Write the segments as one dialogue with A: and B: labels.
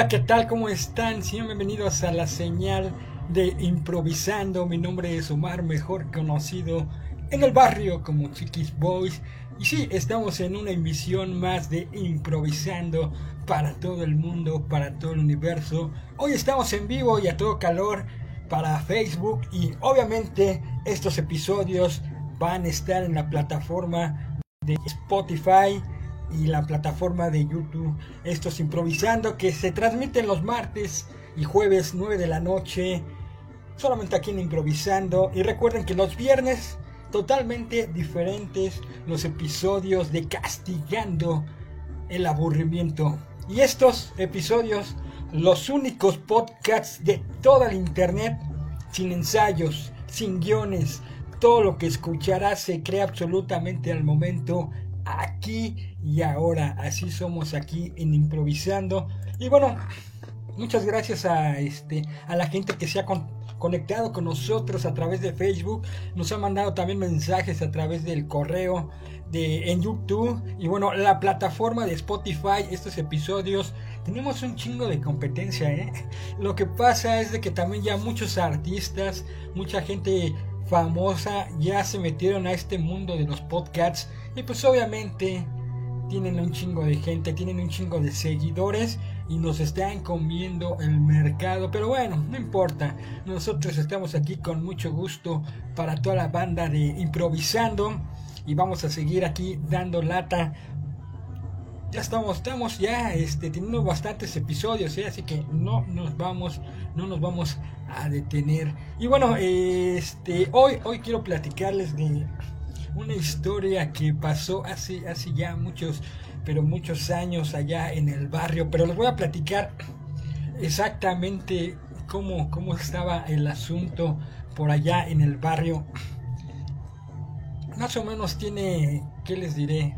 A: Hola, ¿qué tal? ¿Cómo están? Sean bienvenidos a la señal de Improvisando. Mi nombre es Omar, mejor conocido en el barrio como Chiquis Boys. Y sí, estamos en una emisión más de Improvisando para todo el mundo, para todo el universo. Hoy estamos en vivo y a todo calor para Facebook y obviamente estos episodios van a estar en la plataforma de Spotify y la plataforma de YouTube. Estos improvisando que se transmiten los martes y jueves 9 de la noche. Solamente aquí en improvisando. Y recuerden que los viernes totalmente diferentes los episodios de Castigando el aburrimiento. Y estos episodios, los únicos podcasts de toda la internet, sin ensayos, sin guiones, todo lo que escucharás se crea absolutamente al momento aquí y ahora. Así somos aquí en improvisando. Y bueno, muchas gracias a este a la gente que se ha conectado con nosotros a través de Facebook. Nos ha mandado también mensajes a través del correo de en YouTube y bueno, la plataforma de Spotify, estos episodios tenemos un chingo de competencia, ¿eh? Lo que pasa es de que también ya muchos artistas, mucha gente famosa ya se metieron a este mundo de los podcasts y pues obviamente tienen un chingo de gente, tienen un chingo de seguidores y nos están comiendo el mercado. Pero bueno, no importa. Nosotros estamos aquí con mucho gusto para toda la banda de improvisando y vamos a seguir aquí dando lata. Ya estamos, estamos ya este, teniendo bastantes episodios, ¿eh? así que no nos vamos, no nos vamos a detener. Y bueno, este, hoy, hoy quiero platicarles de una historia que pasó hace, hace ya muchos, pero muchos años allá en el barrio, pero les voy a platicar exactamente cómo, cómo estaba el asunto por allá en el barrio. Más o menos tiene, ¿qué les diré?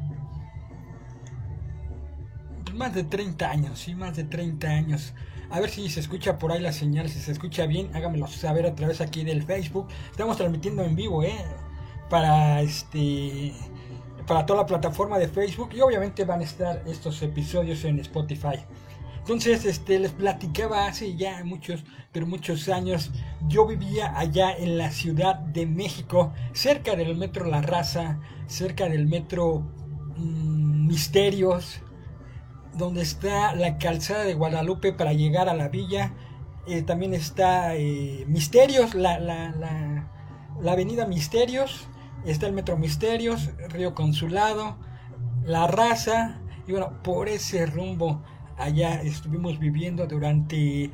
A: Más de 30 años, sí, más de 30 años. A ver si se escucha por ahí la señal, si se escucha bien, háganmelo saber a través aquí del Facebook. Estamos transmitiendo en vivo, ¿eh? Para este para toda la plataforma de Facebook y obviamente van a estar estos episodios en Spotify. Entonces, este les platicaba hace ya muchos, pero muchos años, yo vivía allá en la Ciudad de México, cerca del metro La Raza, cerca del metro mm, Misterios, donde está la calzada de Guadalupe para llegar a la villa. Eh, también está eh, Misterios, la, la, la, avenida Misterios. Está el Metro Misterios, Río Consulado, La Raza. Y bueno, por ese rumbo allá estuvimos viviendo durante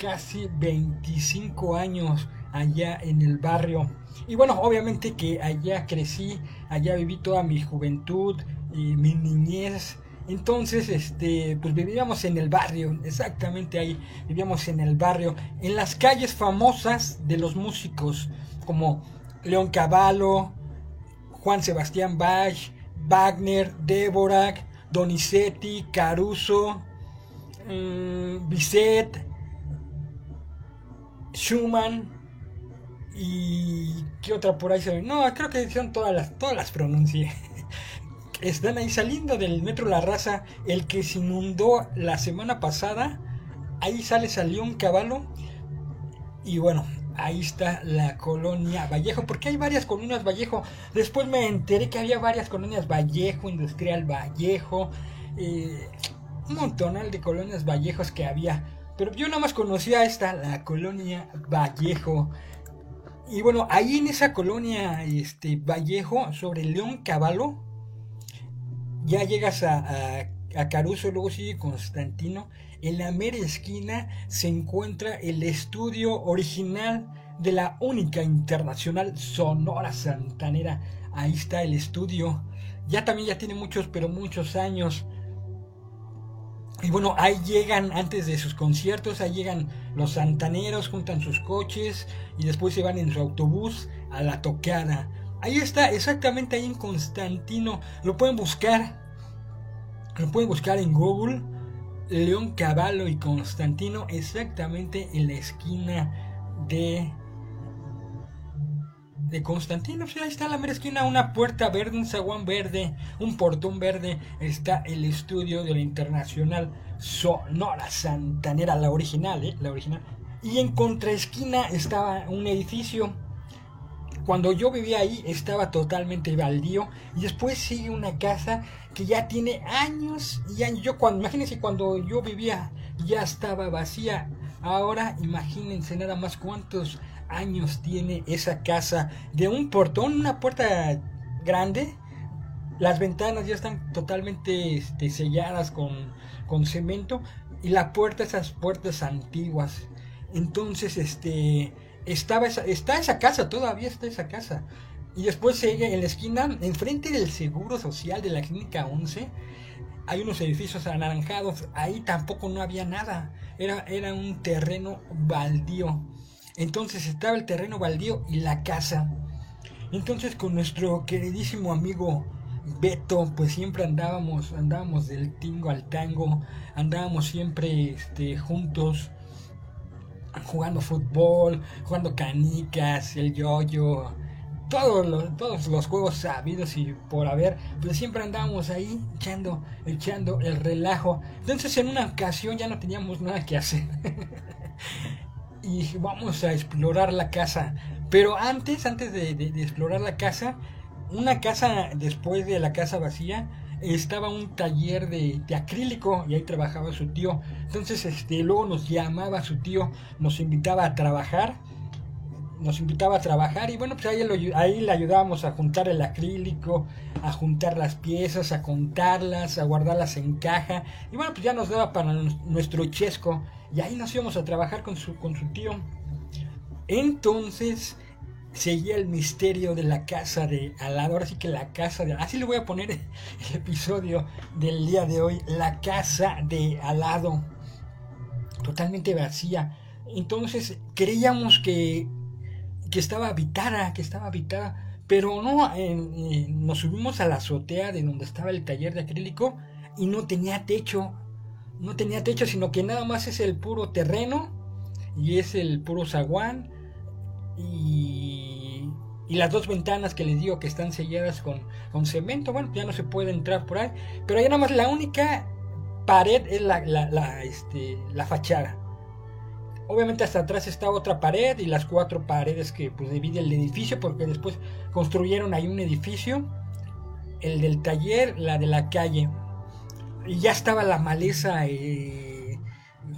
A: casi 25 años allá en el barrio. Y bueno, obviamente que allá crecí, allá viví toda mi juventud y mi niñez entonces, este, pues vivíamos en el barrio, exactamente ahí, vivíamos en el barrio, en las calles famosas de los músicos, como León Cavallo, Juan Sebastián Bach, Wagner, Dvorak, Donizetti, Caruso, um, Bizet, Schumann y qué otra por ahí se ve. No, creo que son todas las, todas las pronuncié están ahí saliendo del metro La Raza, el que se inundó la semana pasada. Ahí sale, salió un caballo. Y bueno, ahí está la colonia Vallejo, porque hay varias colonias Vallejo. Después me enteré que había varias colonias Vallejo, Industrial Vallejo, eh, un montonal de colonias Vallejos que había. Pero yo nada más conocía esta, la colonia Vallejo. Y bueno, ahí en esa colonia este, Vallejo, sobre León Caballo, ya llegas a, a, Caruso, luego sigue Constantino. En la mera esquina se encuentra el estudio original de la única internacional Sonora Santanera. Ahí está el estudio. Ya también ya tiene muchos, pero muchos años. Y bueno, ahí llegan antes de sus conciertos, ahí llegan los santaneros, juntan sus coches y después se van en su autobús a la tocada. Ahí está, exactamente ahí en Constantino. Lo pueden buscar. Lo pueden buscar en Google. León Caballo y Constantino, exactamente en la esquina de de Constantino. Pues ahí está la mera esquina, una puerta verde, un zaguán verde, un portón verde. Está el estudio de la Internacional Sonora Santanera, la original, ¿eh? La original. Y en contraesquina estaba un edificio. Cuando yo vivía ahí estaba totalmente baldío. Y después sigue una casa que ya tiene años y años. Yo cuando, imagínense cuando yo vivía ya estaba vacía. Ahora imagínense nada más cuántos años tiene esa casa de un portón, una puerta grande. Las ventanas ya están totalmente este, selladas con, con cemento y la puerta, esas puertas antiguas. Entonces, este, estaba esa, está esa casa, todavía está esa casa. Y después sigue en la esquina, enfrente del Seguro Social de la Clínica 11, hay unos edificios anaranjados. Ahí tampoco no había nada. Era, era un terreno baldío. Entonces estaba el terreno baldío y la casa. Entonces con nuestro queridísimo amigo Beto, pues siempre andábamos, andábamos del tingo al tango, andábamos siempre este, juntos, jugando fútbol, jugando canicas, el yoyo, todos los, todos los juegos sabidos y por haber, pues siempre andábamos ahí echando, echando el relajo. Entonces en una ocasión ya no teníamos nada que hacer. y vamos a explorar la casa. Pero antes, antes de, explorar la casa, una casa después de la casa vacía, estaba un taller de, de, acrílico y ahí trabajaba su tío. Entonces, este, luego nos llamaba su tío, nos invitaba a trabajar, nos invitaba a trabajar y bueno, pues ahí, ahí le ayudábamos a juntar el acrílico, a juntar las piezas, a contarlas, a guardarlas en caja y bueno, pues ya nos daba para nuestro chesco y ahí nos íbamos a trabajar con su, con su tío. Entonces seguía el misterio de la casa de al lado. Ahora sí que la casa de. Así le voy a poner el episodio del día de hoy. La casa de al lado. Totalmente vacía. Entonces creíamos que, que estaba habitada, que estaba habitada. Pero no, nos subimos a la azotea de donde estaba el taller de acrílico y no tenía techo no tenía techo, sino que nada más es el puro terreno y es el puro zaguán y, y las dos ventanas que les digo que están selladas con, con cemento, bueno, ya no se puede entrar por ahí, pero ahí nada más la única pared es la, la, este, la fachada. Obviamente hasta atrás está otra pared y las cuatro paredes que pues dividen el edificio porque después construyeron ahí un edificio, el del taller, la de la calle y ya estaba la maleza, eh,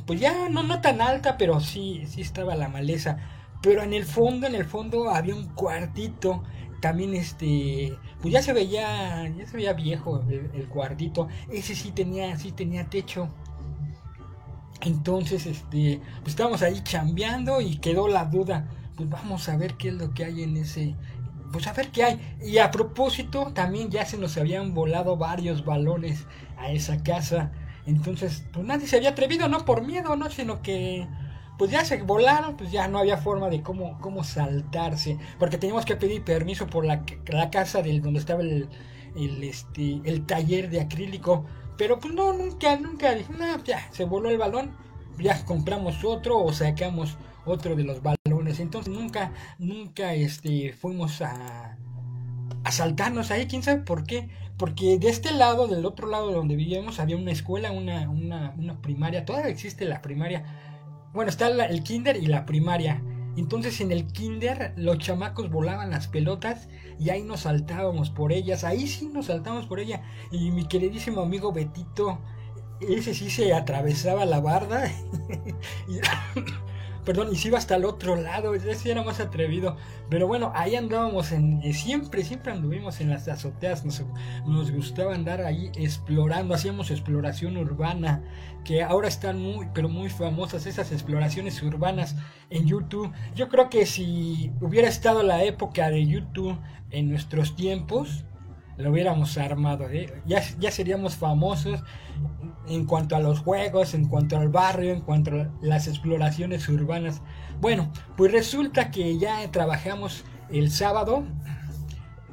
A: pues ya no, no tan alta, pero sí, sí estaba la maleza. Pero en el fondo, en el fondo había un cuartito, también este, pues ya se veía, ya se veía viejo el, cuartito. Ese sí tenía, sí tenía techo. Entonces, este, pues estábamos ahí chambeando y quedó la duda. Pues vamos a ver qué es lo que hay en ese, pues a ver qué hay. Y a propósito, también ya se nos habían volado varios balones a esa casa. Entonces, pues nadie se había atrevido, no por miedo, no, sino que pues ya se volaron, pues ya no había forma de cómo, cómo saltarse, porque teníamos que pedir permiso por la, la casa del, donde estaba el, este, el taller de acrílico, pero pues no, nunca, nunca, no, ya, se voló el balón, ya compramos otro o sacamos otro de los balones, entonces nunca, nunca, este, fuimos a, a saltarnos ahí, quién sabe por qué, porque de este lado, del otro lado de donde vivíamos, había una escuela, una, una, una primaria. Todavía existe la primaria. Bueno, está el kinder y la primaria. Entonces en el kinder los chamacos volaban las pelotas y ahí nos saltábamos por ellas. Ahí sí nos saltábamos por ella. Y mi queridísimo amigo Betito, ese sí se atravesaba la barda. y, perdón, y se iba hasta el otro lado, ese era más atrevido. Pero bueno, ahí andábamos en, eh, siempre, siempre anduvimos en las azoteas, nos, nos gustaba andar ahí explorando, hacíamos exploración urbana, que ahora están muy, pero muy famosas esas exploraciones urbanas en YouTube. Yo creo que si hubiera estado la época de YouTube en nuestros tiempos, lo hubiéramos armado, ¿eh? ya, ya seríamos famosos en cuanto a los juegos, en cuanto al barrio, en cuanto a las exploraciones urbanas. Bueno, pues resulta que ya trabajamos el sábado.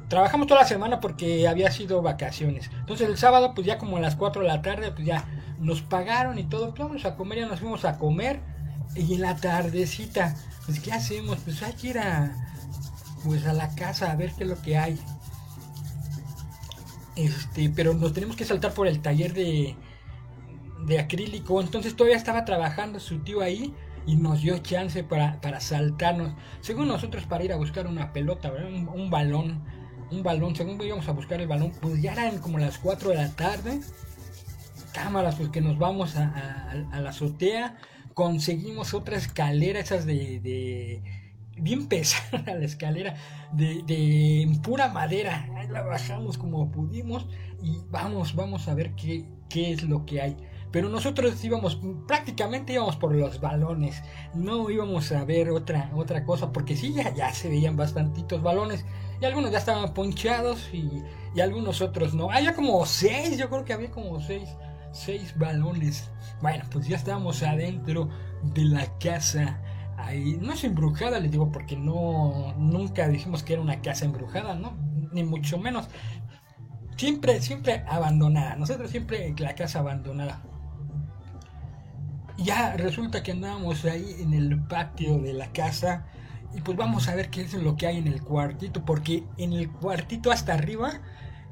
A: Trabajamos toda la semana porque había sido vacaciones. Entonces el sábado, pues ya como a las 4 de la tarde, pues ya nos pagaron y todo. Pues vamos a comer, ya nos fuimos a comer. Y en la tardecita, pues ¿qué hacemos? Pues hay que ir pues a la casa a ver qué es lo que hay. Este, pero nos tenemos que saltar por el taller de, de acrílico. Entonces todavía estaba trabajando su tío ahí y nos dio chance para, para saltarnos. Según nosotros para ir a buscar una pelota, Un, balón. Un balón, según íbamos a buscar el balón, pues ya eran como las 4 de la tarde. Cámaras, pues que nos vamos a, la azotea. Conseguimos otra escalera, esas de, bien pesada la escalera de, de, pura madera. Ahí la bajamos como pudimos y vamos, vamos a ver qué, qué es lo que hay. Pero nosotros íbamos, prácticamente íbamos por los balones. No íbamos a ver otra, otra cosa, porque sí, ya, ya se veían bastantitos balones. Y algunos ya estaban ponchados y, y algunos otros no. Había como seis, yo creo que había como seis, seis balones. Bueno, pues ya estábamos adentro de la casa. No es embrujada, les digo, porque no, nunca dijimos que era una casa embrujada, ¿no? Ni mucho menos. Siempre, siempre abandonada. Nosotros siempre la casa abandonada ya resulta que andábamos ahí en el patio de la casa y pues vamos a ver qué es lo que hay en el cuartito, porque en el cuartito hasta arriba,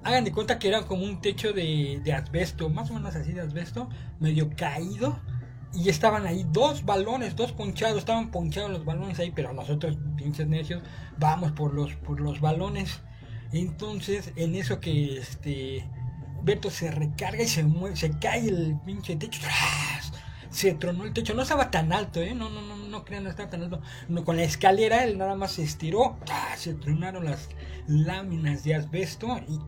A: hagan de cuenta que era como un techo de, de asbesto, más o menos así de asbesto, medio caído. Y estaban ahí dos balones, dos ponchados, estaban ponchados los balones ahí, pero nosotros, pinches necios, vamos por los, por los balones. Entonces, en eso que este Beto se recarga y se mueve, se cae el pinche techo se tronó el techo. No estaba tan alto, ¿eh? No, no, no, no crean, no estaba tan alto. No, con la escalera él nada más se estiró. Se tronaron las láminas de asbesto y,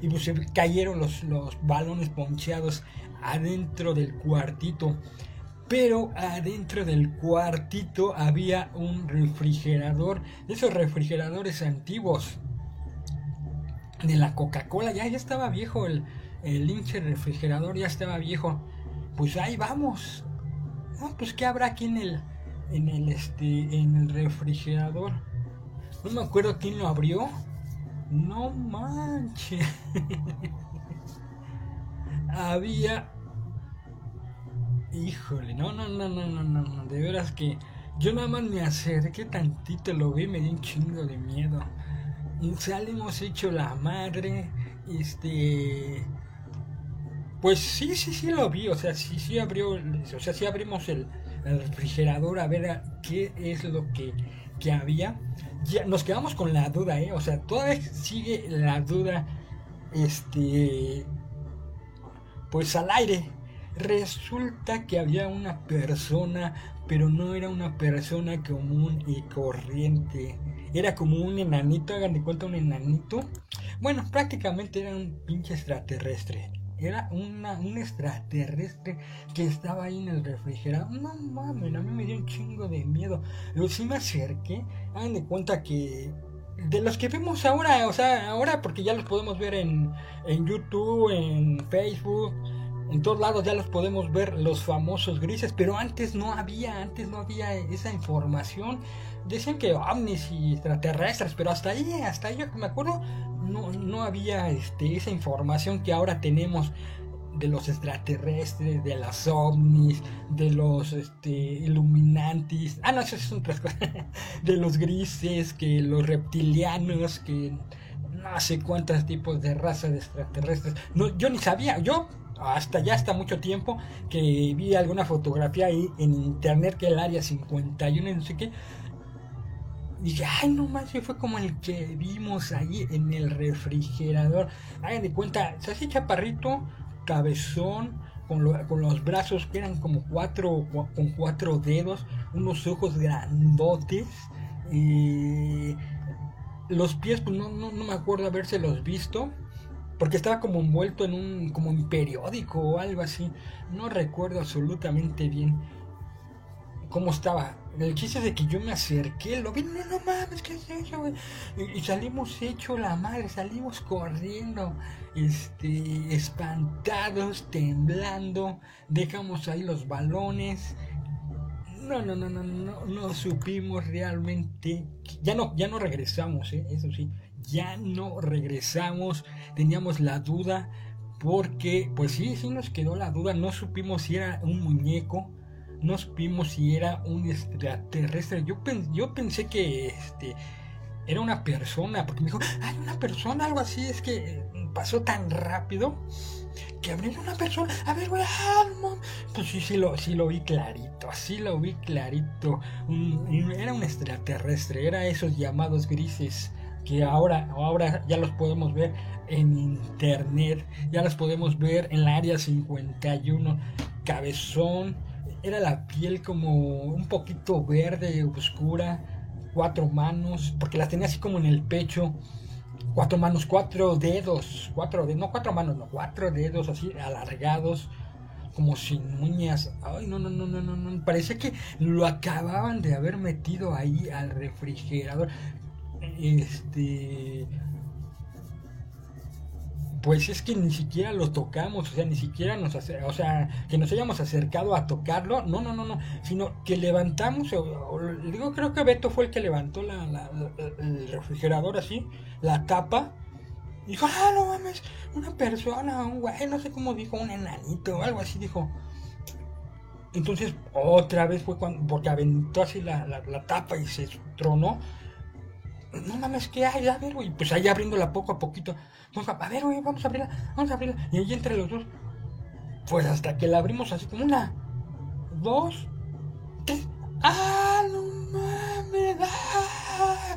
A: y pues se cayeron los, los balones poncheados adentro del cuartito. Pero adentro del cuartito había un refrigerador, esos refrigeradores antiguos de la Coca-Cola. Ya, ya estaba viejo el, el refrigerador, ya estaba viejo pues ahí vamos. pues qué habrá aquí en el, en el, este, en el refrigerador. No me acuerdo quién lo abrió. No manches. Había. Híjole, no, no, no, no, no, no, no. De veras que yo nada más me acerqué tantito, lo vi, me di un chingo de miedo. Salimos hecho la madre. Este pues sí, sí, sí lo vi, o sea, sí, sí abrió, o sea, sí abrimos el, refrigerador a ver qué es lo que, que, había. Ya nos quedamos con la duda, ¿eh? O sea, todavía sigue la duda, este, pues al aire. Resulta que había una persona, pero no era una persona común y corriente. Era como un enanito, hagan de cuenta un enanito. Bueno, prácticamente era un pinche extraterrestre era una, un extraterrestre que estaba ahí en el refrigerador. No mames, a mí me dio un chingo de miedo. Luego sí me acerqué, hagan de cuenta que de los que vemos ahora, o sea, ahora porque ya los podemos ver en, en YouTube, en Facebook, en todos lados ya los podemos ver los famosos grises, pero antes no había, antes no había esa información. Decían que ovnis y extraterrestres, pero hasta ahí, hasta ahí me acuerdo, no, no había este, esa información que ahora tenemos de los extraterrestres, de las ovnis, de los este, iluminantis, ah no, eso es otras cosas, de los grises, que los reptilianos, que no sé cuántos tipos de razas de extraterrestres. No, yo ni sabía, yo hasta ya hasta mucho tiempo que vi alguna fotografía ahí en internet que el área 51 y no sé qué. Y dije, ay, no más, fue como el que vimos ahí en el refrigerador. Hagan de cuenta, se hace chaparrito, cabezón, con, con, los brazos que eran como cuatro, con cuatro dedos, unos ojos grandotes. Y los pies, pues no, no, no me acuerdo habérselos visto porque estaba como envuelto en un como un periódico o algo así no recuerdo absolutamente bien cómo estaba el chiste de que yo me acerqué lo vi no no mames qué es eso güey? Y, salimos hecho la madre salimos corriendo este espantados temblando dejamos ahí los balones no, no, no, no, no, no supimos realmente. Ya no, ya no regresamos, ¿eh? eso sí ya no regresamos, teníamos la duda porque pues sí, sí nos quedó la duda, no supimos si era un muñeco, no supimos si era un extraterrestre. Yo, yo pensé que este era una persona, porque me dijo, hay una persona, algo así, es que pasó tan rápido que abrió una persona, a ver, güey, ah, pues sí, sí lo, sí lo vi clarito, así lo vi clarito, era un extraterrestre, era esos llamados grises que ahora, ahora ya los podemos ver en internet, ya los podemos ver en la área 51, cabezón, era la piel como un poquito verde, oscura, cuatro manos, porque las tenía así como en el pecho, cuatro manos, cuatro dedos, cuatro dedos, no cuatro manos, no, cuatro dedos así alargados, como sin uñas. Ay, no, no, no, no, no, no. Parece que lo acababan de haber metido ahí al refrigerador. Este pues es que ni siquiera lo tocamos, o sea, ni siquiera nos, hace, o sea, que nos hayamos acercado a tocarlo, no, no, no, no, sino que levantamos, digo, creo que Beto fue el que levantó la, el refrigerador así, la tapa, y dijo, ah, no mames, una persona, un güey, no sé cómo dijo, un enanito o algo así, dijo. Entonces, otra vez fue cuando, porque aventó así la, la tapa y se tronó, no mames, ¿qué hay? A ver, güey. Pues ahí abriéndola poco a poquito. a ver, güey, vamos a abrirla, vamos a abrirla. Y ahí entre los dos, pues hasta que la abrimos así como una, dos, tres. ¡Ah, no mames! ¡Ah!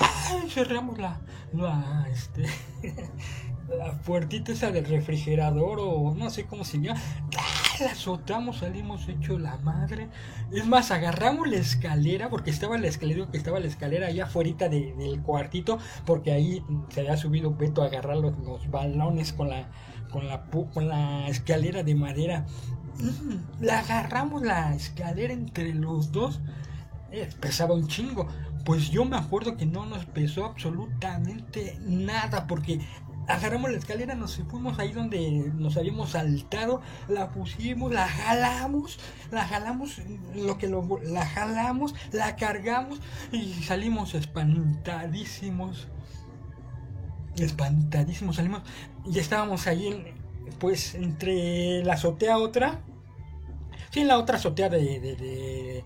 A: ¡Ah! Cerramos la, la, este, la puertita esa del refrigerador o no sé cómo se llama. La azotamos, salimos hecho la madre. Es más, agarramos la escalera, porque estaba la escalera, que estaba la escalera allá afuera del cuartito, porque ahí se había subido Beto a agarrar los, balones con la, con la, con la escalera de madera. Mm, la agarramos la escalera entre los dos. Eh, pesaba un chingo. Pues yo me acuerdo que no nos pesó absolutamente nada porque agarramos la escalera, nos fuimos ahí donde nos habíamos saltado, la pusimos, la jalamos, la jalamos, lo que lo, la jalamos, la cargamos y salimos espantadísimos. Espantadísimos salimos y estábamos ahí en, pues entre la azotea otra, sí, la otra azotea de, de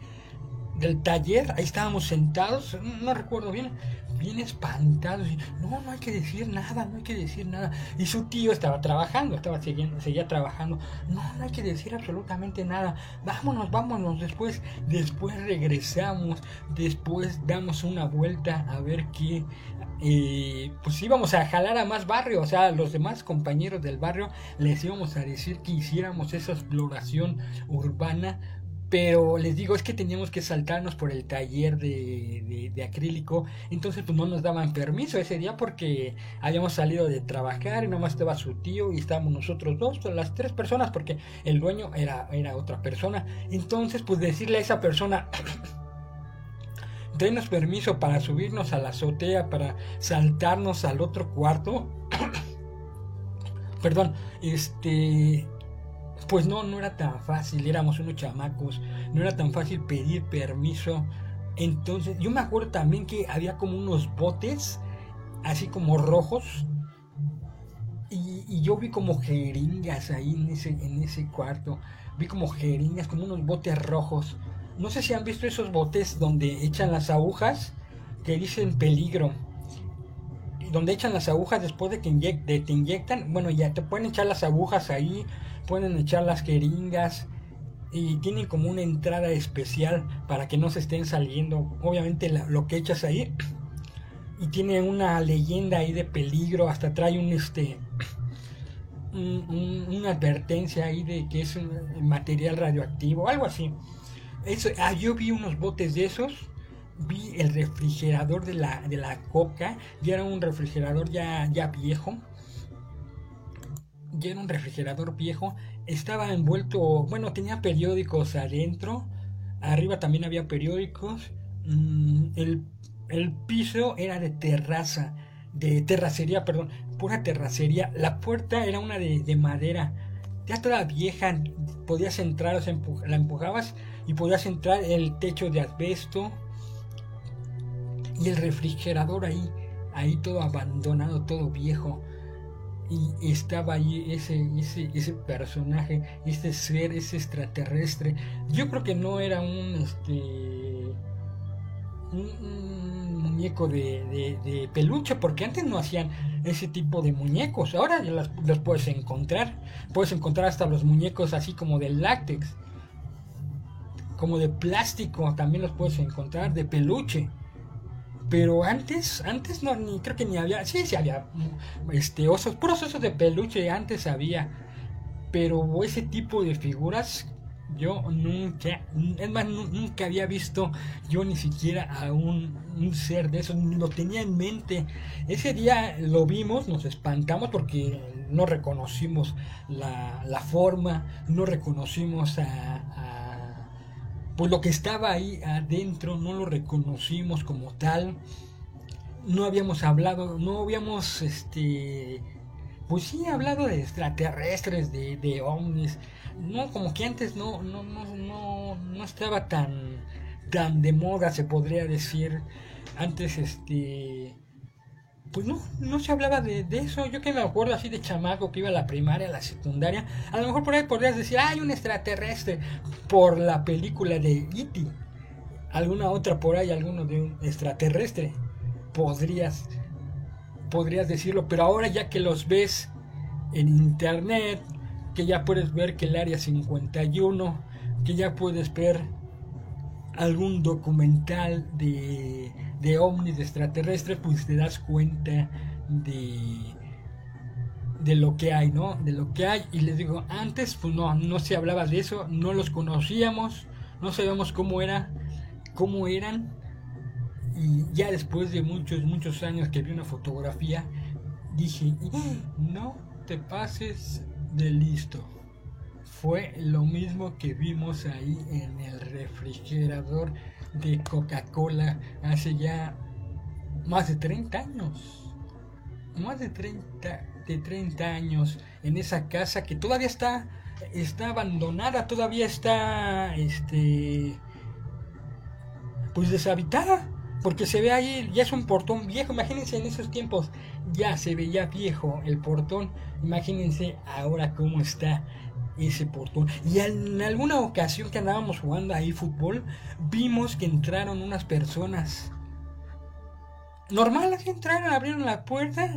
A: del taller, ahí estábamos sentados, no recuerdo bien, bien espantados. Y, no, no hay que decir nada, no hay que decir nada. Y su tío estaba trabajando, estaba siguiendo, seguía trabajando. No, no hay que decir absolutamente nada. Vámonos, vámonos. Después, después regresamos. Después damos una vuelta a ver qué. Eh, pues íbamos a jalar a más barrio, o sea, a los demás compañeros del barrio les íbamos a decir que hiciéramos esa exploración urbana pero les digo, es que teníamos que saltarnos por el taller de, de, acrílico. Entonces, pues no nos daban permiso ese día porque habíamos salido de trabajar y nomás estaba su tío y estábamos nosotros dos, las tres personas, porque el dueño era, era otra persona. Entonces, pues decirle a esa persona. denos permiso para subirnos a la azotea, para saltarnos al otro cuarto. Perdón, este pues no, no era tan fácil, éramos unos chamacos, no era tan fácil pedir permiso. Entonces, yo me acuerdo también que había como unos botes, así como rojos, y, yo vi como jeringas ahí en ese, en ese cuarto, vi como jeringas, como unos botes rojos. No sé si han visto esos botes donde echan las agujas que dicen peligro donde echan las agujas después de que te inyectan, bueno, ya te pueden echar las agujas ahí, pueden echar las jeringas y tienen como una entrada especial para que no se estén saliendo, obviamente lo que echas ahí y tiene una leyenda ahí de peligro, hasta trae un este una advertencia ahí de que es un material radioactivo, algo así. Eso, ah, yo vi unos botes de esos vi el refrigerador de la, de la coca, ya era un refrigerador ya, ya viejo, ya era un refrigerador viejo, estaba envuelto, bueno, tenía periódicos adentro, arriba también había periódicos, mm, el, el piso era de terraza, de terracería, perdón, pura terracería, la puerta era una de, de madera, ya toda vieja, podías entrar, la empujabas y podías entrar el techo de asbesto, y el refrigerador ahí, ahí todo abandonado, todo viejo. Y estaba ahí ese, ese, ese personaje, este ser, ese extraterrestre. Yo creo que no era un, este, un, muñeco de, peluche, porque antes no hacían ese tipo de muñecos. Ahora ya los, puedes encontrar. Puedes encontrar hasta los muñecos así como de látex, como de plástico, también los puedes encontrar, de peluche. Pero antes, antes no, ni creo que ni había, sí, sí había, este, osos, puros osos de peluche, antes había. Pero ese tipo de figuras yo nunca, es más, nunca había visto yo ni siquiera a un, ser de eso, lo tenía en mente. Ese día lo vimos, nos espantamos porque no reconocimos la, forma, no reconocimos a, pues lo que estaba ahí adentro, no lo reconocimos como tal. No habíamos hablado, no habíamos, este, pues sí, hablado de extraterrestres, de, de ovnis no, como que antes no, no, no, no, no estaba tan, tan de moda, se podría decir. Antes, este, pues no, no se hablaba de, eso. Yo que me acuerdo así de chamaco que iba a la primaria, a la secundaria. A lo mejor por ahí podrías decir, hay un extraterrestre por la película de E.T. Alguna otra por ahí, alguno de un extraterrestre. Podrías, podrías decirlo, pero ahora ya que los ves en internet, que ya puedes ver que el área 51, que ya puedes ver algún documental de, de ovnis de extraterrestres, pues te das cuenta de, de lo que hay, ¿no? De lo que hay. Y les digo, antes pues no, no se hablaba de eso, no los conocíamos, no sabíamos cómo era, cómo eran. Y ya después de muchos, muchos años que vi una fotografía, dije, no te pases de listo. Fue lo mismo que vimos ahí en el refrigerador de Coca-Cola hace ya más de 30 años. Más de 30, de 30 años en esa casa que todavía está, está abandonada, todavía está, este, pues deshabitada. Porque se ve ahí, ya es un portón viejo. Imagínense en esos tiempos, ya se veía viejo el portón. Imagínense ahora cómo está ese portón. Y en alguna ocasión que andábamos jugando ahí fútbol, vimos que entraron unas personas. Normal, entraron, abrieron la puerta,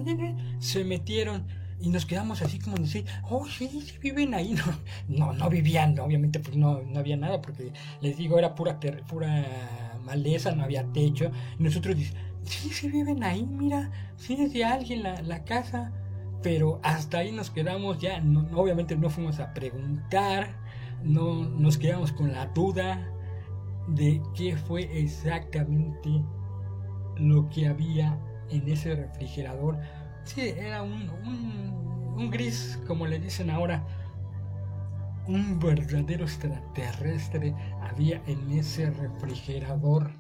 A: se metieron y nos quedamos así como decir, oh sí, sí viven ahí. No, no, no vivían, obviamente pues no, no había nada porque les digo, era pura, pura maleza, no había techo. Y nosotros sí, sí viven ahí, mira, sí es de alguien la, la casa. Pero hasta ahí nos quedamos ya, obviamente no fuimos a preguntar, no nos quedamos con la duda de qué fue exactamente lo que había en ese refrigerador. Sí, era un, un, un gris, como le dicen ahora, un verdadero extraterrestre había en ese refrigerador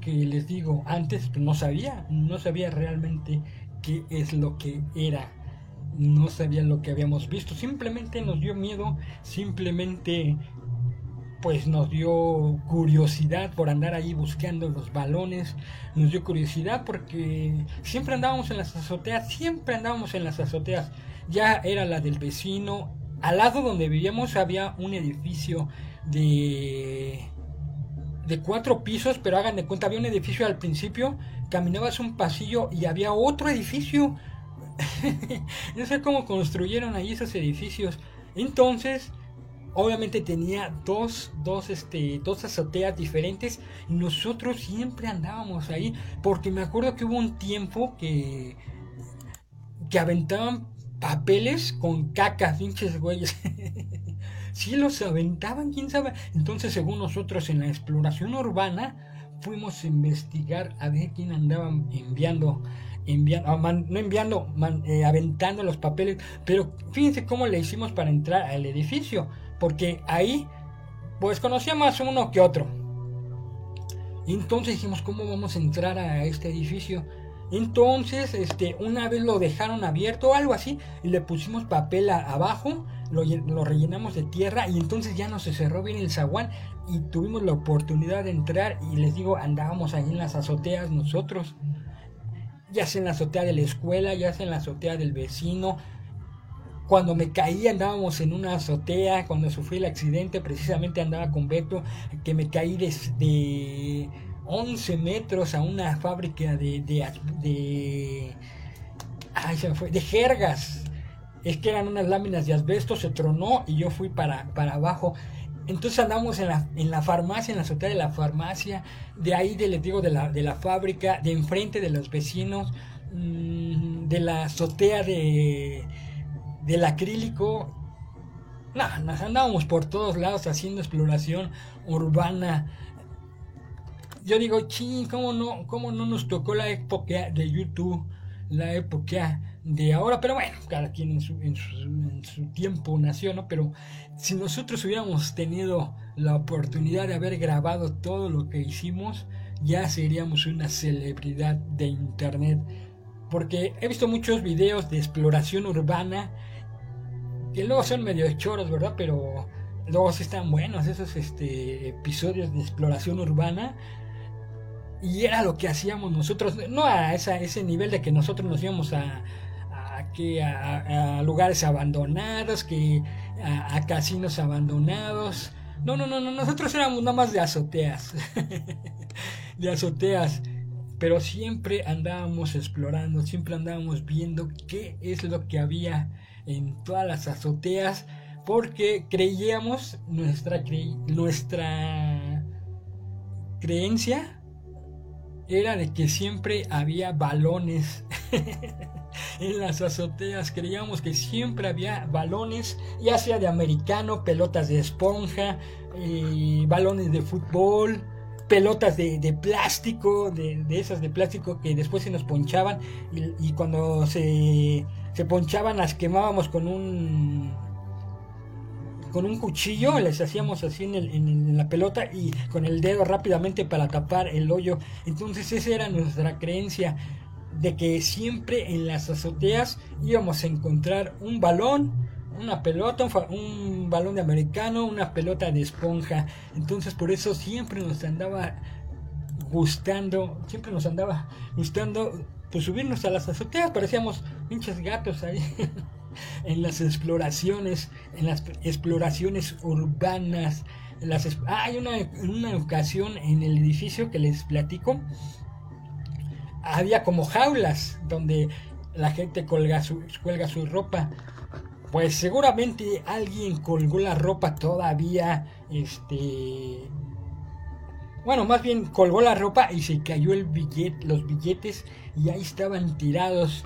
A: que les digo antes no sabía, no sabía realmente qué es lo que era, no sabía lo que habíamos visto, simplemente nos dio miedo, simplemente pues nos dio curiosidad por andar ahí buscando los balones, nos dio curiosidad porque siempre andábamos en las azoteas, siempre andábamos en las azoteas, ya era la del vecino, al lado donde vivíamos había un edificio de de cuatro pisos, pero hagan de cuenta, había un edificio al principio, caminabas un pasillo y había otro edificio. no sé cómo construyeron ahí esos edificios. Entonces, obviamente tenía dos, dos, este, dos azoteas diferentes y nosotros siempre andábamos ahí, porque me acuerdo que hubo un tiempo que, que aventaban papeles con cacas, pinches güeyes. sí los aventaban, quién sabe. Entonces, según nosotros en la exploración urbana, fuimos a investigar a ver quién andaba enviando, enviando, ah, no enviando, eh, aventando los papeles. Pero fíjense cómo le hicimos para entrar al edificio, porque ahí, pues conocíamos uno que otro. Entonces dijimos, ¿cómo vamos a entrar a este edificio? Entonces, este, una vez lo dejaron abierto o algo así, y le pusimos papel abajo, lo, rellenamos de tierra, y entonces ya no se cerró bien el zaguán, y tuvimos la oportunidad de entrar, y les digo, andábamos ahí en las azoteas nosotros, ya sea en la azotea de la escuela, ya sea en la azotea del vecino. Cuando me caí andábamos en una azotea, cuando sufrí el accidente precisamente andaba con Beto, que me caí de 11 metros a una fábrica de, de, de, se fue, de jergas. Es que eran unas láminas de asbesto, se tronó y yo fui para, para abajo. Entonces andamos en la, en la farmacia, en la azotea de la farmacia, de ahí, de, les digo, de la, de la fábrica, de enfrente de los vecinos, mm, de la azotea de, del acrílico. No, nos andábamos por todos lados haciendo exploración urbana yo digo, ching, ¿cómo no, ¿cómo no nos tocó la época de YouTube? La época de ahora, pero bueno, cada quien en su, en su, tiempo nació, ¿no? Pero si nosotros hubiéramos tenido la oportunidad de haber grabado todo lo que hicimos, ya seríamos una celebridad de internet. Porque he visto muchos videos de exploración urbana que luego son medio choros, ¿verdad? Pero luego sí están buenos esos este, episodios de exploración urbana y era lo que hacíamos nosotros, no a ese nivel de que nosotros nos íbamos a, a, lugares abandonados, que a, casinos abandonados. No, no, no, no, nosotros éramos nada más de azoteas, de azoteas, pero siempre andábamos explorando, siempre andábamos viendo qué es lo que había en todas las azoteas, porque creíamos nuestra, nuestra creencia era de que siempre había balones en las azoteas. Creíamos que siempre había balones, ya sea de americano, pelotas de esponja, eh, balones de fútbol, pelotas de, plástico, de, esas de plástico que después se nos ponchaban y, y cuando se, se ponchaban las quemábamos con un con un cuchillo, les hacíamos así en, la pelota y con el dedo rápidamente para tapar el hoyo. Entonces esa era nuestra creencia de que siempre en las azoteas íbamos a encontrar un balón, una pelota, un, balón de americano, una pelota de esponja. Entonces por eso siempre nos andaba gustando, siempre nos andaba gustando pues subirnos a las azoteas, parecíamos pinches gatos ahí. en las exploraciones, en las exploraciones urbanas. las, ah, hay una, una ocasión en el edificio que les platico, había como jaulas donde la gente colga su, cuelga su ropa. Pues seguramente alguien colgó la ropa todavía, este, bueno, más bien colgó la ropa y se cayó el billete, los billetes y ahí estaban tirados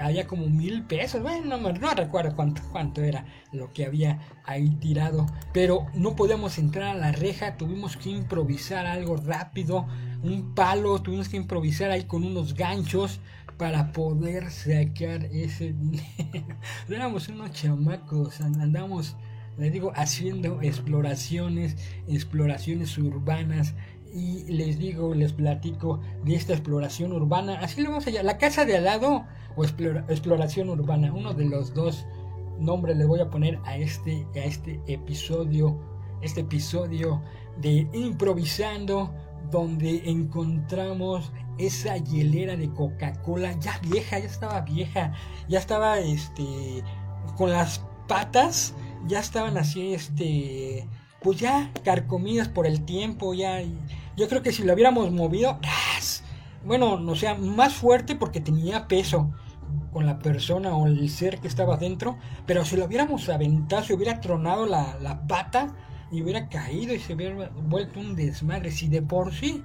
A: había como mil pesos, bueno, no, no recuerdo cuánto, cuánto era lo que había ahí tirado, pero no podíamos entrar a la reja, tuvimos que improvisar algo rápido, un palo, tuvimos que improvisar ahí con unos ganchos para poder sacar ese dinero. Éramos unos chamacos, andamos, les digo, haciendo exploraciones, exploraciones urbanas, y les digo, les platico de esta exploración urbana. Así lo vamos allá. La casa de al lado o exploración urbana. Uno de los dos nombres le voy a poner a este, a este episodio. Este episodio de improvisando donde encontramos esa hielera de Coca-Cola ya vieja, ya estaba vieja, ya estaba este con las patas, ya estaban así este pues ya carcomidas por el tiempo, ya yo creo que si lo hubiéramos movido, bueno, no sea, más fuerte porque tenía peso con la persona o el ser que estaba dentro, pero si lo hubiéramos aventado, se hubiera tronado la, la pata y hubiera caído y se hubiera vuelto un desmadre. Si de por sí,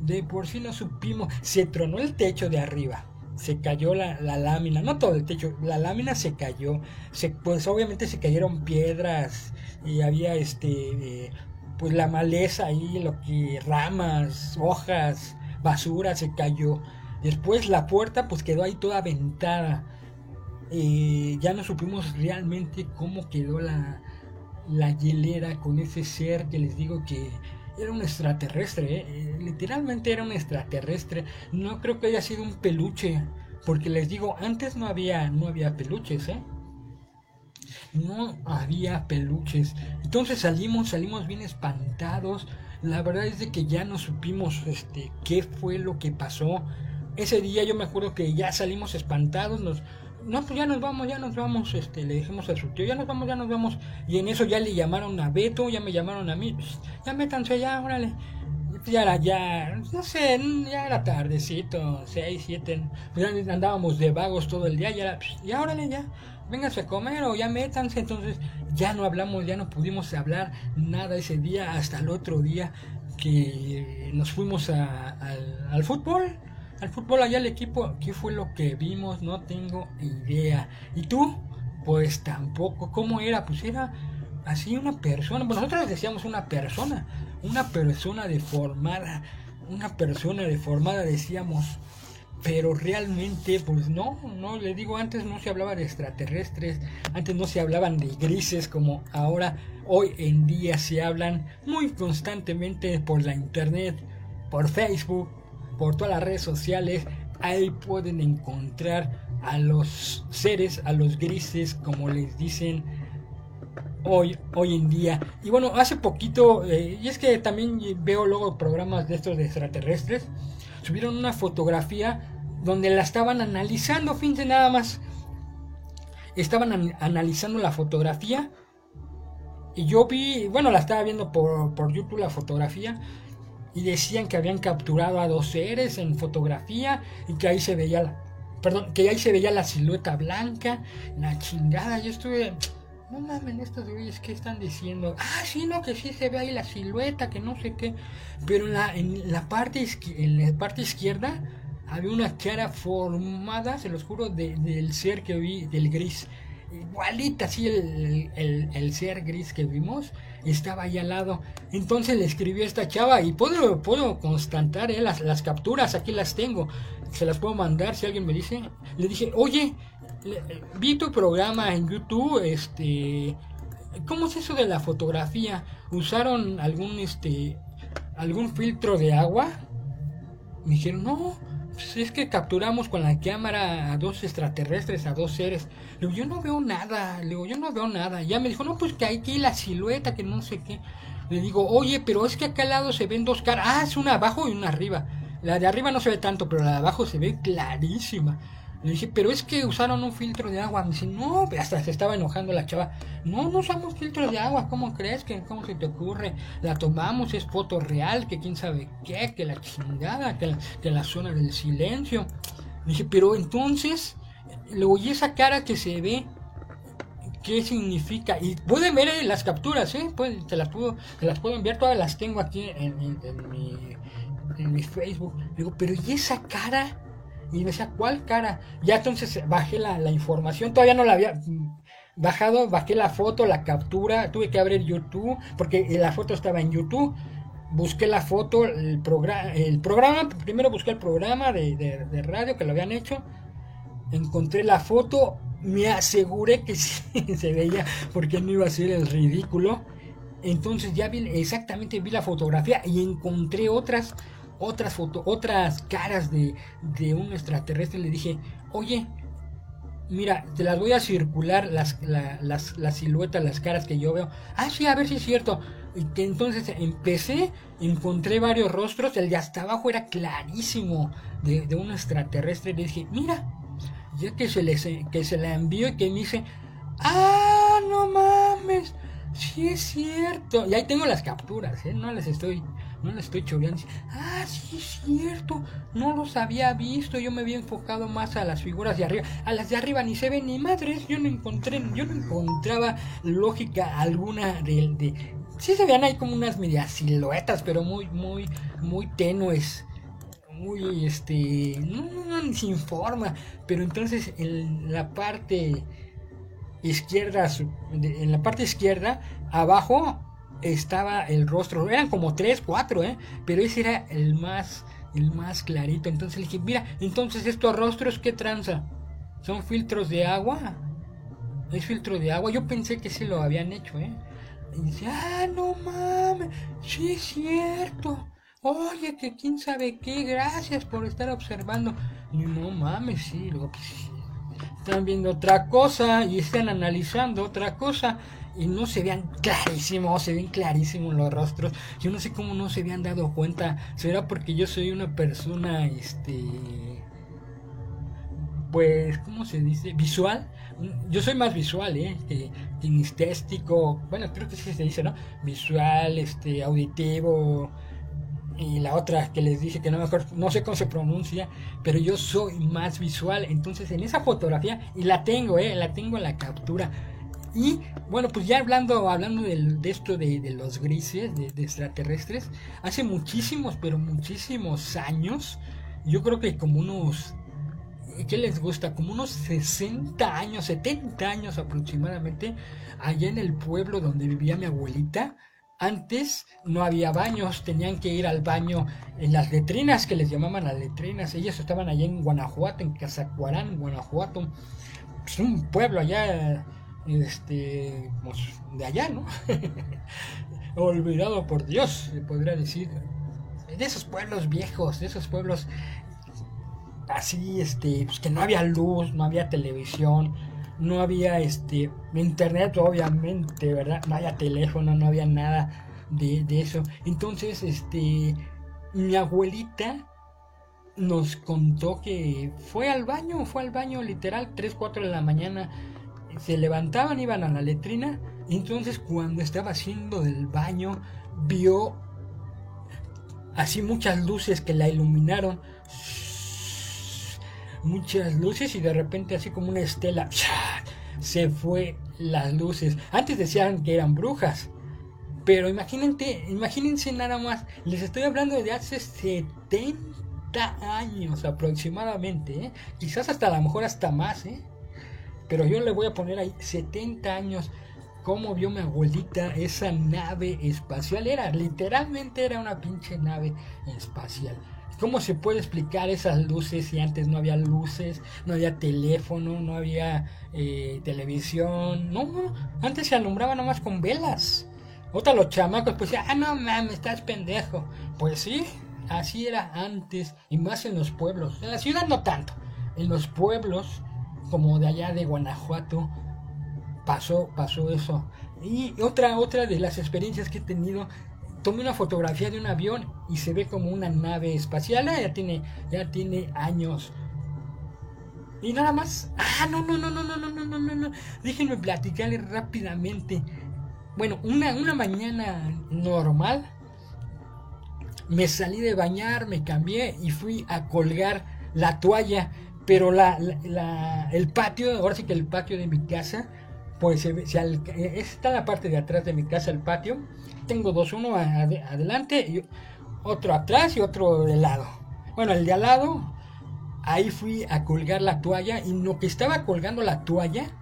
A: de por sí no supimos, se tronó el techo de arriba, se cayó la, la lámina, no todo el techo, la lámina se cayó, se, pues obviamente se cayeron piedras y había este, eh, pues la maleza ahí, lo que ramas, hojas, basura se cayó. Después la puerta pues quedó ahí toda ventada. Eh, ya no supimos realmente cómo quedó la, la hielera con ese ser que les digo que era un extraterrestre, ¿eh? Eh, literalmente era un extraterrestre. No creo que haya sido un peluche, porque les digo, antes no había, no había peluches, ¿eh? No había peluches. Entonces salimos, salimos bien espantados. La verdad es de que ya no supimos este, qué fue lo que pasó. Ese día yo me acuerdo que ya salimos espantados, nos, no, pues ya nos vamos, ya nos vamos, este, le dijimos a su tío, ya nos vamos, ya nos vamos. Y en eso ya le llamaron a Beto, ya me llamaron a mí, ya métanse ya, órale. ya era ya, no sé, ya era tardecito, seis, siete, ya andábamos de vagos todo el día, ya era, ya órale, ya, vénganse a comer o ya métanse, entonces ya no hablamos, ya no pudimos hablar nada ese día hasta el otro día que nos fuimos al, al fútbol, al fútbol allá el equipo, ¿qué fue lo que vimos? No tengo idea. ¿Y tú? Pues tampoco, ¿cómo era? Pues era así una persona, bueno, nosotros decíamos una persona, una persona deformada, una persona deformada decíamos, pero realmente pues no, no, le digo, antes no se hablaba de extraterrestres, antes no se hablaban de grises como ahora, hoy en día se hablan muy constantemente por la internet, por Facebook, por todas las redes sociales, ahí pueden encontrar a los seres, a los grises, como les dicen hoy, hoy en día. Y bueno, hace poquito, eh, y es que también veo luego programas de estos de extraterrestres, subieron una fotografía donde la estaban analizando, fíjense nada más. Estaban analizando la fotografía y yo vi, bueno, la estaba viendo por, por YouTube la fotografía y decían que habían capturado a dos seres en fotografía y que ahí se veía perdón, que ahí se veía la silueta blanca, la chingada, yo estuve no mames, estos güeyes, ¿qué están diciendo? Ah, sí, no, que sí se ve ahí la silueta, que no sé qué. Pero en la, en la, parte, en la parte izquierda había una cara formada, se los juro, del ser que vi, del gris. Igualita, así el, el, ser gris que vimos estaba ahí al lado. Entonces le escribí a esta chava y puedo, puedo constatar eh, las, las capturas, aquí las tengo. Se las puedo mandar si alguien me dice. Le dije, oye, vi tu programa en YouTube, este, ¿cómo es eso de la fotografía? ¿Usaron algún, este, algún filtro de agua? Me dijeron, no, pues es que capturamos con la cámara a dos extraterrestres, a dos seres. Le digo, yo no veo nada, le digo, yo no veo nada. Ya me dijo, no, pues que hay aquí la silueta, que no sé qué. Le digo, oye, pero es que acá al lado se ven dos caras. Ah, es una abajo y una arriba. La de arriba no se ve tanto, pero la de abajo se ve clarísima. Le dije, pero es que usaron un filtro de agua. Me dice, no, hasta se estaba enojando la chava. No, no usamos filtro de agua. ¿Cómo crees que, cómo se te ocurre? La tomamos, es foto real, que quién sabe qué, que la chingada, que la, que la zona del silencio. Le dije, pero entonces, luego y esa cara que se ve, ¿qué significa? Y pueden ver las capturas, ¿eh? Pues, te, las puedo, te las puedo enviar, todas las tengo aquí en, en, mi, en mi Facebook. digo, pero ¿y esa cara? Y decía, ¿cuál cara? Ya entonces bajé la, la información, todavía no la había bajado, bajé la foto, la captura, tuve que abrir YouTube, porque la foto estaba en YouTube. Busqué la foto, el, programa el programa, primero busqué el programa de, de, radio que lo habían hecho. Encontré la foto, me aseguré que sí se veía, porque no iba a ser el ridículo. Entonces ya vi exactamente vi la fotografía y encontré otras otras fotos, otras caras de, de un extraterrestre. Le dije, oye, mira, te las voy a circular las, las, las siluetas, las caras que yo veo. Ah, sí, a ver si es cierto. Y que entonces empecé, encontré varios rostros, el de hasta abajo era clarísimo de, de un extraterrestre. Le dije, mira, ya que se, les, que se la envió y que me dice, ah, no mames, sí es cierto. Y ahí tengo las capturas, ¿eh? no les estoy no le estoy choreando. Ah, sí es cierto. No los había visto. Yo me había enfocado más a las figuras de arriba. A las de arriba ni se ven ni madres. Yo no encontré, yo no encontraba lógica alguna de, de sí se veían ahí como unas medias siluetas, pero muy, muy, muy tenues. Muy, este, no, no, no, sin forma. Pero entonces en la parte izquierda, en la parte izquierda, abajo estaba el rostro, eran como tres, cuatro, ¿eh? Pero ese era el más, el más clarito. Entonces le dije, mira, entonces estos rostros, ¿qué tranza? ¿Son filtros de agua? ¿Es filtro de agua? Yo pensé que se lo habían hecho, ¿eh? Y dice, ah, no mames, sí es cierto. Oye, que quién sabe qué, gracias por estar observando. Y no mames, sí, luego, pues, están viendo otra cosa y están analizando otra cosa y no se vean clarísimos, se ven clarísimos los rostros. Yo no sé cómo no se habían dado cuenta. ¿Será porque yo soy una persona, este, pues, ¿cómo se dice? Visual. Yo soy más visual, ¿eh? Que kinestésico. Bueno, creo que sí se dice, ¿no? Visual, este, auditivo. y la otra que les dije que no mejor no sé cómo se pronuncia, pero yo soy más visual, entonces en esa fotografía y la tengo, eh, la tengo en la captura. Y bueno, pues ya hablando, hablando de, esto de, los grises, de, extraterrestres, hace muchísimos, pero muchísimos años, yo creo que como unos, ¿qué les gusta? Como unos 60 años, 70 años aproximadamente, allá en el pueblo donde vivía mi abuelita, antes no había baños, tenían que ir al baño en las letrinas, que les llamaban las letrinas. Ellos estaban allá en Guanajuato, en Cazacuarán, Guanajuato. Es un pueblo allá, este, pues, de allá, ¿no? Olvidado por Dios, se podría decir. De esos pueblos viejos, de esos pueblos así, este, pues que no había luz, no había televisión, no había este internet obviamente verdad no había teléfono no había nada de, eso entonces este mi abuelita nos contó que fue al baño fue al baño literal 3 4 de la mañana se levantaban iban a la letrina entonces cuando estaba haciendo del baño vio así muchas luces que la iluminaron muchas luces y de repente así como una estela se fue las luces. Antes decían que eran brujas. Pero imagínense, imagínense nada más, les estoy hablando de hace 70 años aproximadamente, ¿eh? quizás hasta a lo mejor hasta más, ¿eh? Pero yo le voy a poner ahí 70 años cómo vio mi abuelita esa nave espacial. Era, literalmente era una pinche nave espacial. ¿Cómo se puede explicar esas luces si antes no había luces, no había teléfono, no había eh, televisión? No, antes se alumbraba nomás con velas. Otra los chamacos pues ah, no mames, estás pendejo. Pues sí, así era antes, y más en los pueblos. En la ciudad no tanto. En los pueblos, como de allá de Guanajuato, pasó, pasó eso. Y otra, otra de las experiencias que he tenido tomé una fotografía de un avión y se ve como una nave espacial. Ah, ya tiene, ya tiene años. Y nada más. Ah, no, no, no, no, no, no, no, no, no, no. Déjenme platicarle rápidamente. Bueno, una, una mañana normal. Me salí de bañar, me cambié y fui a colgar la toalla. Pero la, el patio, ahora sí que el patio de mi casa, pues se, se, está la parte de atrás de mi casa, el patio tengo dos, uno adelante y otro atrás y otro de lado. Bueno, el de al lado, ahí fui a colgar la toalla y lo que estaba colgando la toalla,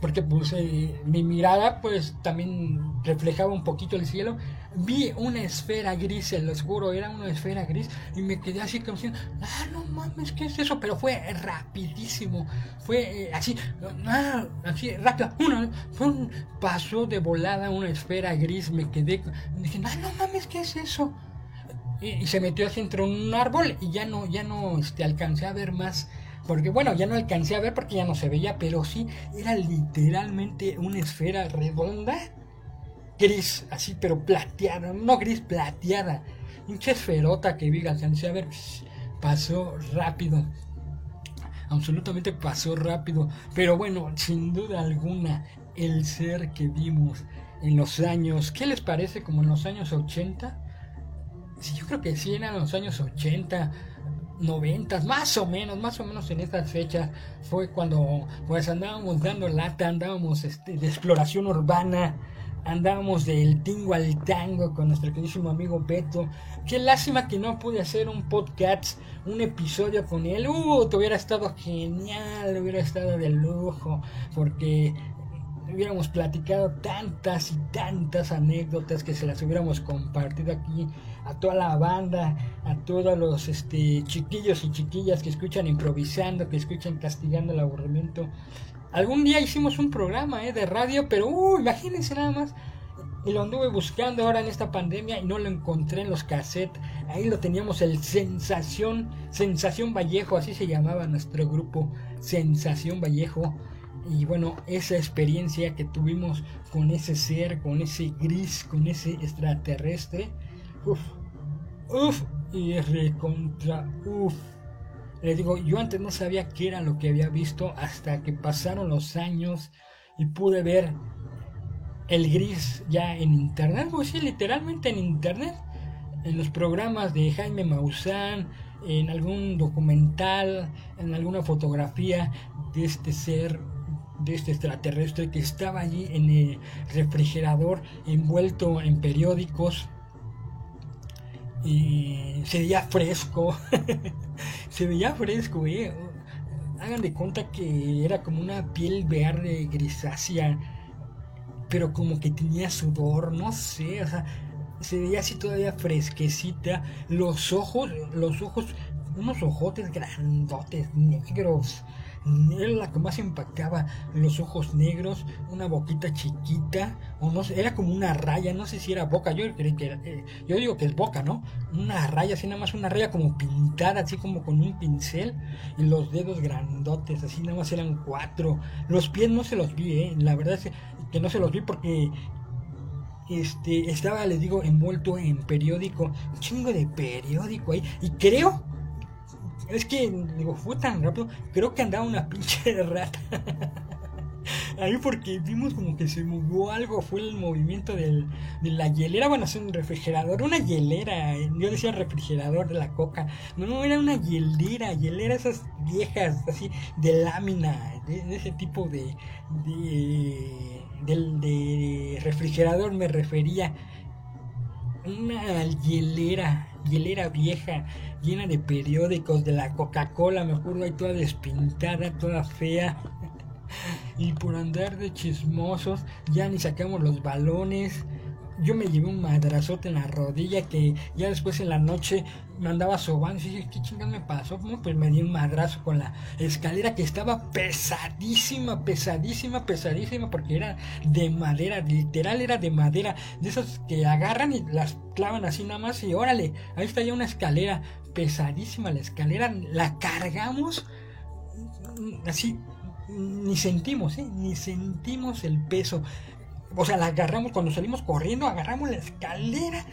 A: porque pues eh, mi mirada pues también reflejaba un poquito el cielo, vi una esfera gris, se los juro, era una esfera gris y me quedé así como diciendo, ah, no mames, ¿qué es eso? Pero fue rapidísimo, fue eh, así, ah, así rápido, uno, pasó de volada una esfera gris, me quedé, dije, ah, no mames, ¿qué es eso? Y, se metió así entre un árbol y ya no, ya no, este, alcancé a ver más. Porque bueno, ya no alcancé a ver porque ya no se veía, pero sí era literalmente una esfera redonda gris, así, pero plateada, no gris, plateada. Mucha esferota que vi, alcancé a ver, pasó rápido. Absolutamente pasó rápido. Pero bueno, sin duda alguna, el ser que vimos en los años, ¿qué les parece? Como en los años 80. Sí, yo creo que sí, eran los años 80, 90, más o menos, más o menos en estas fechas fue cuando pues andábamos dando lata, andábamos este, de exploración urbana andábamos del tingo al tango con nuestro queridísimo amigo Beto. Qué lástima que no pude hacer un podcast, un episodio con él. Uh, te hubiera estado genial, hubiera estado de lujo, porque hubiéramos platicado tantas y tantas anécdotas que se las hubiéramos compartido aquí a toda la banda, a todos los este, chiquillos y chiquillas que escuchan improvisando, que escuchan castigando el aburrimiento. Algún día hicimos un programa eh, de radio, pero uh, imagínense nada más. Y lo anduve buscando ahora en esta pandemia y no lo encontré en los cassettes. Ahí lo teníamos, el Sensación, Sensación Vallejo, así se llamaba nuestro grupo, Sensación Vallejo. Y bueno, esa experiencia que tuvimos con ese ser, con ese gris, con ese extraterrestre. Uf, uf, y recontra, uf. Les digo, yo antes no sabía qué era lo que había visto hasta que pasaron los años y pude ver el gris ya en internet, pues sí, literalmente en internet. en los programas de Jaime Maussan, en algún documental, en alguna fotografía de este ser, de este extraterrestre que estaba allí en el refrigerador envuelto en periódicos. Y se veía fresco, se veía fresco, eh. Hagan de cuenta que era como una piel verde grisácea, pero como que tenía sudor, no sé, o sea, se veía así todavía fresquecita, los ojos, los ojos, unos ojotes grandotes, negros, era la que más impactaba, los ojos negros, una boquita chiquita, o no sé, era como una raya, no sé si era boca, yo que eh, yo digo que es boca, ¿no? Una raya, así nada más una raya como pintada, así como con un pincel, y los dedos grandotes, así nada más eran cuatro, los pies no se los vi, ¿eh? la verdad es que no se los vi porque este, estaba, les digo, envuelto en periódico, un chingo de periódico ahí, y creo, es que, digo, fue tan rápido, creo que andaba una pinche rata. Ahí porque vimos como que se movió algo, fue el movimiento del, de la hielera, bueno, es un refrigerador, una hielera, yo decía refrigerador de la coca, no, no, era una hielera, hielera esas viejas, así, de lámina, de, ese tipo de, de de refrigerador me refería. Una hielera, hielera vieja, llena de periódicos de la Coca-Cola, me acuerdo ahí toda despintada, toda fea. y por andar de chismosos, ya ni sacamos los balones yo me llevé un madrazote en la rodilla que ya después en la noche me andaba sobando y dije, ¿qué chingada me pasó? Pues me di un madrazo con la escalera que estaba pesadísima, pesadísima, pesadísima, porque era de madera, literal era de madera, de esas que agarran y las clavan así nada más y órale, ahí está ya una escalera, pesadísima la escalera, la cargamos así, ni sentimos, ¿eh? ni sentimos el peso o sea, la agarramos cuando salimos corriendo, agarramos la escalera,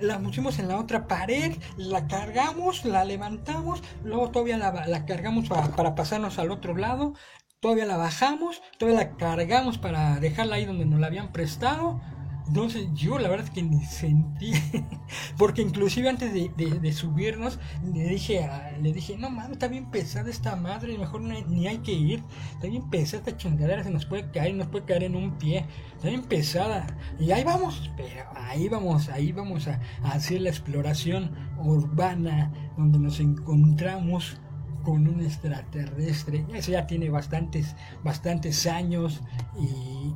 A: la pusimos en la otra pared, la cargamos, la levantamos, luego todavía la, cargamos para, para, pasarnos al otro lado, todavía la bajamos, todavía la cargamos para dejarla ahí donde nos la habían prestado entonces yo la verdad es que ni sentí, porque inclusive antes de, subirnos le dije, le dije, no mames, está bien pesada esta madre, mejor ni hay que ir, está bien pesada esta chingadera, se nos puede caer, nos puede caer en un pie, está bien pesada. Y ahí vamos, pero ahí vamos, ahí vamos a, hacer la exploración urbana donde nos encontramos con un extraterrestre. Eso ya tiene bastantes, bastantes años y,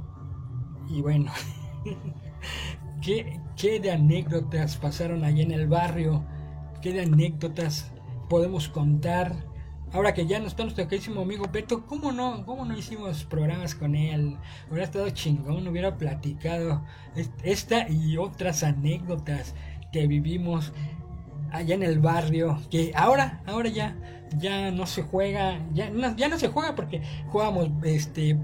A: y bueno. ¿Qué, ¿Qué de anécdotas pasaron allá en el barrio? ¿Qué de anécdotas podemos contar? Ahora que ya no está nuestro queridísimo amigo Beto, ¿cómo no, ¿cómo no hicimos programas con él? Hubiera estado chingón, hubiera platicado esta y otras anécdotas que vivimos allá en el barrio, que ahora, ahora ya, ya no se juega, ya no, ya no se juega porque jugamos este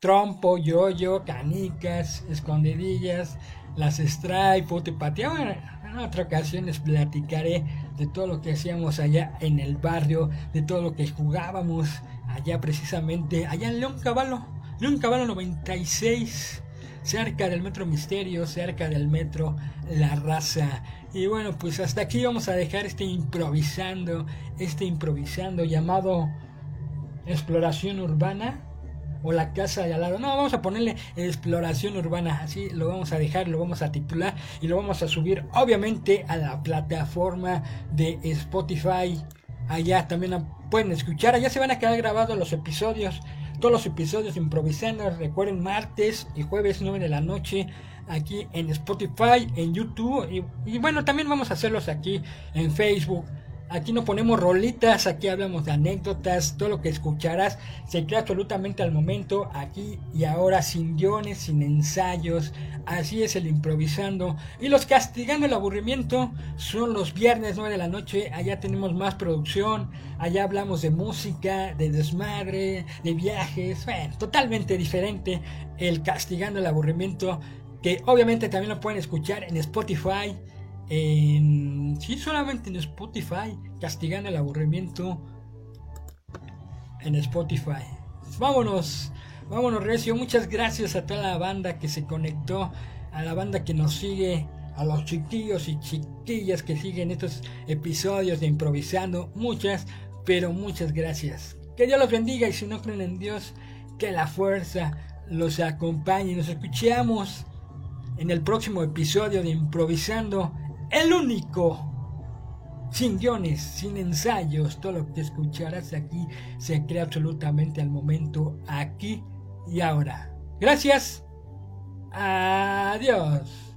A: trompo, yoyo, canicas, escondidillas, las strike, te pateaba. En otra ocasión les platicaré de todo lo que hacíamos allá en el barrio, de todo lo que jugábamos allá precisamente, allá en León Caballo, León Caballo 96, cerca del Metro Misterio, cerca del Metro La Raza. Y bueno, pues hasta aquí vamos a dejar este improvisando, este improvisando llamado Exploración Urbana o la casa de al lado. No, vamos a ponerle exploración urbana, así lo vamos a dejar, lo vamos a titular y lo vamos a subir obviamente a la plataforma de Spotify. Allá también pueden escuchar, allá se van a quedar grabados los episodios, todos los episodios improvisando, recuerden martes y jueves 9 de la noche aquí en Spotify, en YouTube y, y bueno, también vamos a hacerlos aquí en Facebook. Aquí no ponemos rolitas, aquí hablamos de anécdotas, todo lo que escucharás se crea absolutamente al momento, aquí y ahora, sin guiones, sin ensayos, así es el improvisando. Y los castigando el aburrimiento son los viernes 9 de la noche, allá tenemos más producción, allá hablamos de música, de desmadre, de viajes, bueno, totalmente diferente el castigando el aburrimiento, que obviamente también lo pueden escuchar en Spotify en, sí, solamente en Spotify, castigando el aburrimiento en Spotify. Vámonos, vámonos Recio, muchas gracias a toda la banda que se conectó, a la banda que nos sigue, a los chiquillos y chiquillas que siguen estos episodios de improvisando. Muchas, pero muchas gracias. Que Dios los bendiga y si no creen en Dios, que la fuerza los acompañe. Nos escuchamos en el próximo episodio de Improvisando, el único sin guiones, sin ensayos, todo lo que escucharás aquí se crea absolutamente al momento, aquí y ahora. Gracias. Adiós.